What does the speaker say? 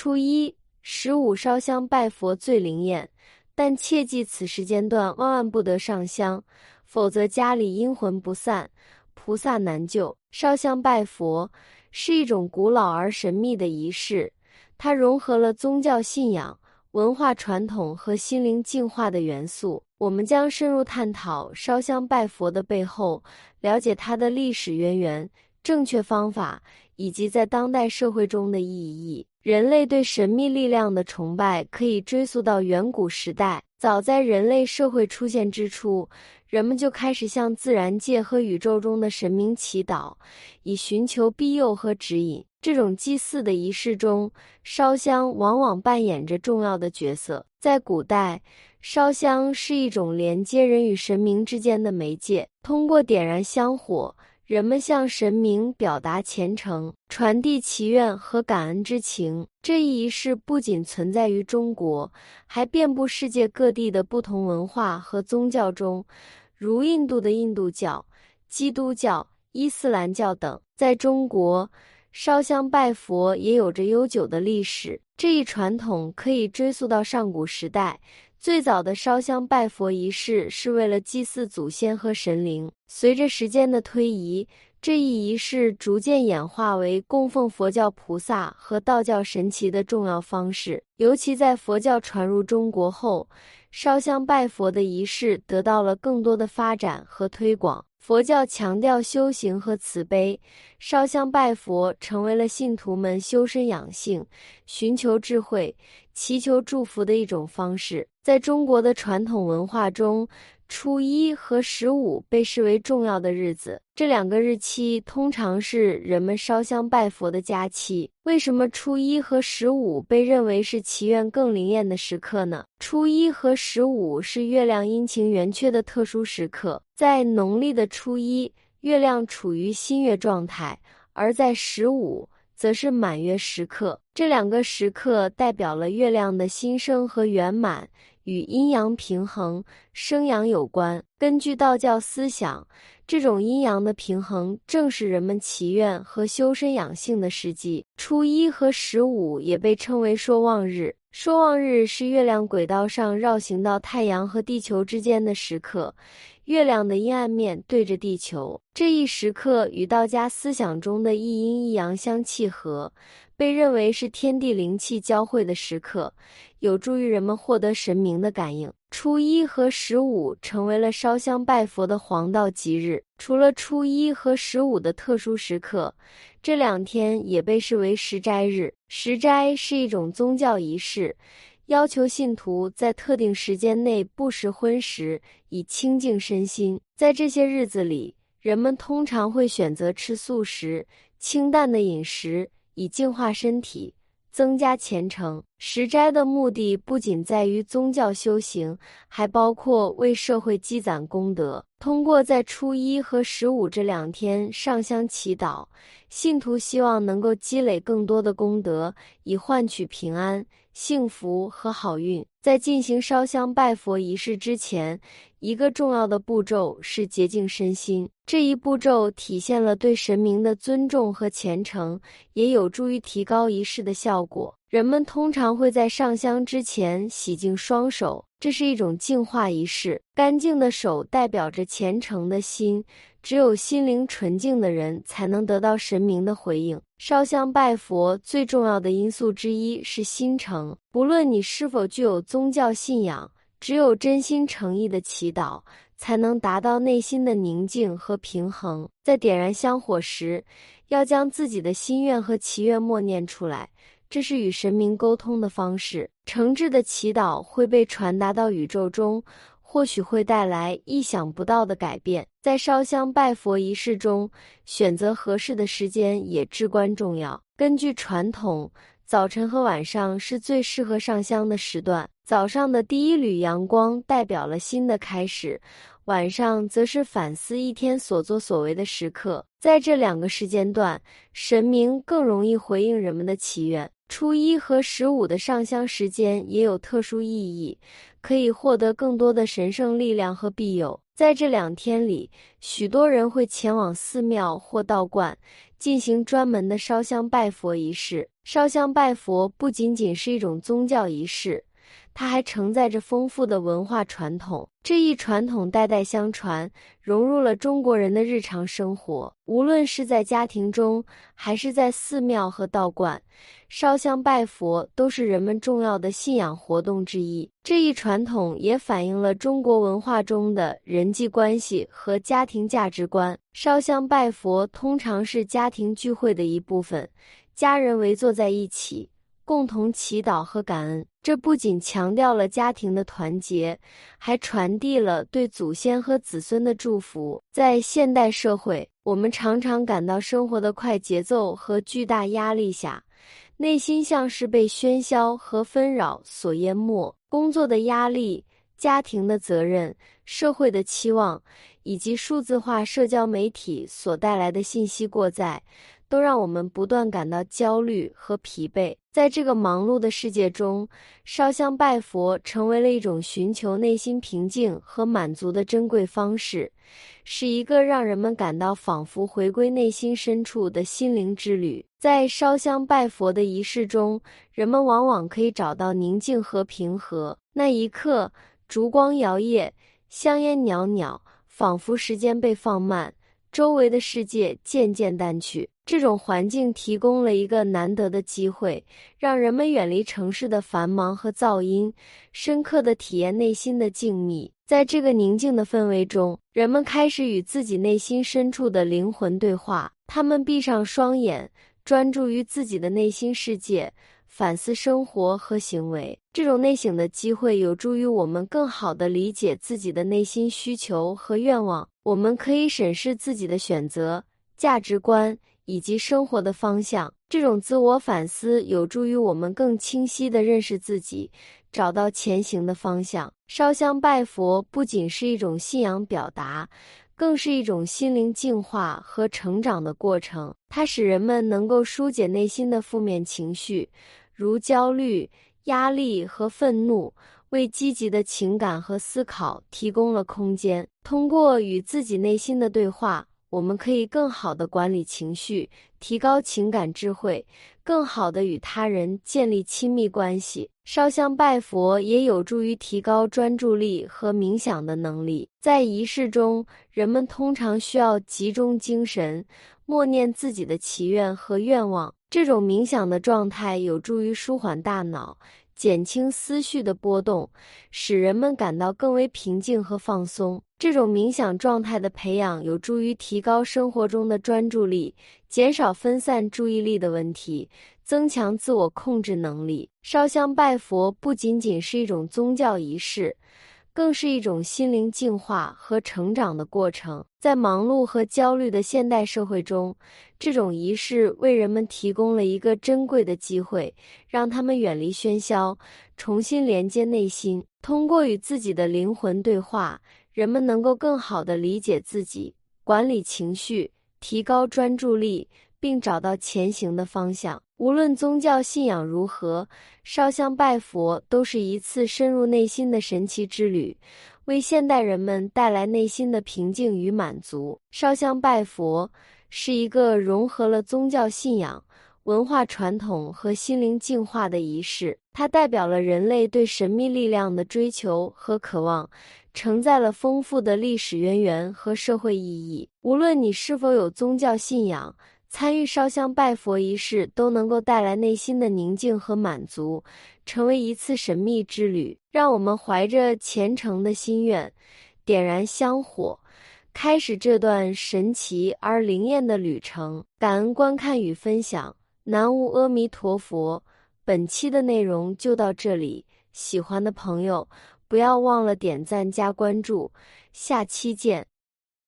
初一、十五烧香拜佛最灵验，但切记此时间段万万不得上香，否则家里阴魂不散，菩萨难救。烧香拜佛是一种古老而神秘的仪式，它融合了宗教信仰、文化传统和心灵净化的元素。我们将深入探讨烧香拜佛的背后，了解它的历史渊源、正确方法以及在当代社会中的意义。人类对神秘力量的崇拜可以追溯到远古时代。早在人类社会出现之初，人们就开始向自然界和宇宙中的神明祈祷，以寻求庇佑和指引。这种祭祀的仪式中，烧香往往扮演着重要的角色。在古代，烧香是一种连接人与神明之间的媒介。通过点燃香火，人们向神明表达虔诚，传递祈愿和感恩之情。这一仪式不仅存在于中国，还遍布世界各地的不同文化和宗教中，如印度的印度教、基督教、伊斯兰教等。在中国，烧香拜佛也有着悠久的历史。这一传统可以追溯到上古时代。最早的烧香拜佛仪式是为了祭祀祖先和神灵。随着时间的推移，这一仪式逐渐演化为供奉佛教菩萨和道教神奇的重要方式。尤其在佛教传入中国后，烧香拜佛的仪式得到了更多的发展和推广。佛教强调修行和慈悲，烧香拜佛成为了信徒们修身养性、寻求智慧、祈求祝福的一种方式。在中国的传统文化中，初一和十五被视为重要的日子，这两个日期通常是人们烧香拜佛的佳期。为什么初一和十五被认为是祈愿更灵验的时刻呢？初一和十五是月亮阴晴圆缺的特殊时刻，在农历的初一，月亮处于新月状态，而在十五则是满月时刻。这两个时刻代表了月亮的新生和圆满。与阴阳平衡、生阳有关。根据道教思想，这种阴阳的平衡正是人们祈愿和修身养性的时机。初一和十五也被称为说望日。说望日是月亮轨道上绕行到太阳和地球之间的时刻，月亮的阴暗面对着地球。这一时刻与道家思想中的一阴一阳相契合。被认为是天地灵气交汇的时刻，有助于人们获得神明的感应。初一和十五成为了烧香拜佛的黄道吉日。除了初一和十五的特殊时刻，这两天也被视为食斋日。食斋是一种宗教仪式，要求信徒在特定时间内不食荤食，以清净身心。在这些日子里，人们通常会选择吃素食、清淡的饮食。以净化身体，增加虔诚。食斋的目的不仅在于宗教修行，还包括为社会积攒功德。通过在初一和十五这两天上香祈祷，信徒希望能够积累更多的功德，以换取平安、幸福和好运。在进行烧香拜佛仪式之前，一个重要的步骤是洁净身心。这一步骤体现了对神明的尊重和虔诚，也有助于提高仪式的效果。人们通常会在上香之前洗净双手，这是一种净化仪式。干净的手代表着虔诚的心，只有心灵纯净的人才能得到神明的回应。烧香拜佛最重要的因素之一是心诚，不论你是否具有宗教信仰，只有真心诚意的祈祷，才能达到内心的宁静和平衡。在点燃香火时，要将自己的心愿和祈愿默念出来。这是与神明沟通的方式，诚挚的祈祷会被传达到宇宙中，或许会带来意想不到的改变。在烧香拜佛仪式中，选择合适的时间也至关重要。根据传统，早晨和晚上是最适合上香的时段。早上的第一缕阳光代表了新的开始。晚上则是反思一天所作所为的时刻，在这两个时间段，神明更容易回应人们的祈愿。初一和十五的上香时间也有特殊意义，可以获得更多的神圣力量和庇佑。在这两天里，许多人会前往寺庙或道观，进行专门的烧香拜佛仪式。烧香拜佛不仅仅是一种宗教仪式。它还承载着丰富的文化传统，这一传统代代相传，融入了中国人的日常生活。无论是在家庭中，还是在寺庙和道观，烧香拜佛都是人们重要的信仰活动之一。这一传统也反映了中国文化中的人际关系和家庭价值观。烧香拜佛通常是家庭聚会的一部分，家人围坐在一起。共同祈祷和感恩，这不仅强调了家庭的团结，还传递了对祖先和子孙的祝福。在现代社会，我们常常感到生活的快节奏和巨大压力下，内心像是被喧嚣和纷扰所淹没。工作的压力、家庭的责任、社会的期望，以及数字化社交媒体所带来的信息过载。都让我们不断感到焦虑和疲惫。在这个忙碌的世界中，烧香拜佛成为了一种寻求内心平静和满足的珍贵方式，是一个让人们感到仿佛回归内心深处的心灵之旅。在烧香拜佛的仪式中，人们往往可以找到宁静和平和。那一刻，烛光摇曳，香烟袅袅，仿佛时间被放慢，周围的世界渐渐淡去。这种环境提供了一个难得的机会，让人们远离城市的繁忙和噪音，深刻的体验内心的静谧。在这个宁静的氛围中，人们开始与自己内心深处的灵魂对话。他们闭上双眼，专注于自己的内心世界，反思生活和行为。这种内省的机会有助于我们更好地理解自己的内心需求和愿望。我们可以审视自己的选择、价值观。以及生活的方向，这种自我反思有助于我们更清晰地认识自己，找到前行的方向。烧香拜佛不仅是一种信仰表达，更是一种心灵净化和成长的过程。它使人们能够疏解内心的负面情绪，如焦虑、压力和愤怒，为积极的情感和思考提供了空间。通过与自己内心的对话。我们可以更好地管理情绪，提高情感智慧，更好地与他人建立亲密关系。烧香拜佛也有助于提高专注力和冥想的能力。在仪式中，人们通常需要集中精神，默念自己的祈愿和愿望。这种冥想的状态有助于舒缓大脑。减轻思绪的波动，使人们感到更为平静和放松。这种冥想状态的培养有助于提高生活中的专注力，减少分散注意力的问题，增强自我控制能力。烧香拜佛不仅仅是一种宗教仪式。更是一种心灵净化和成长的过程。在忙碌和焦虑的现代社会中，这种仪式为人们提供了一个珍贵的机会，让他们远离喧嚣，重新连接内心。通过与自己的灵魂对话，人们能够更好地理解自己，管理情绪，提高专注力。并找到前行的方向。无论宗教信仰如何，烧香拜佛都是一次深入内心的神奇之旅，为现代人们带来内心的平静与满足。烧香拜佛是一个融合了宗教信仰、文化传统和心灵净化的仪式，它代表了人类对神秘力量的追求和渴望，承载了丰富的历史渊源和社会意义。无论你是否有宗教信仰，参与烧香拜佛仪式都能够带来内心的宁静和满足，成为一次神秘之旅。让我们怀着虔诚的心愿，点燃香火，开始这段神奇而灵验的旅程。感恩观看与分享，南无阿弥陀佛。本期的内容就到这里，喜欢的朋友不要忘了点赞加关注，下期见。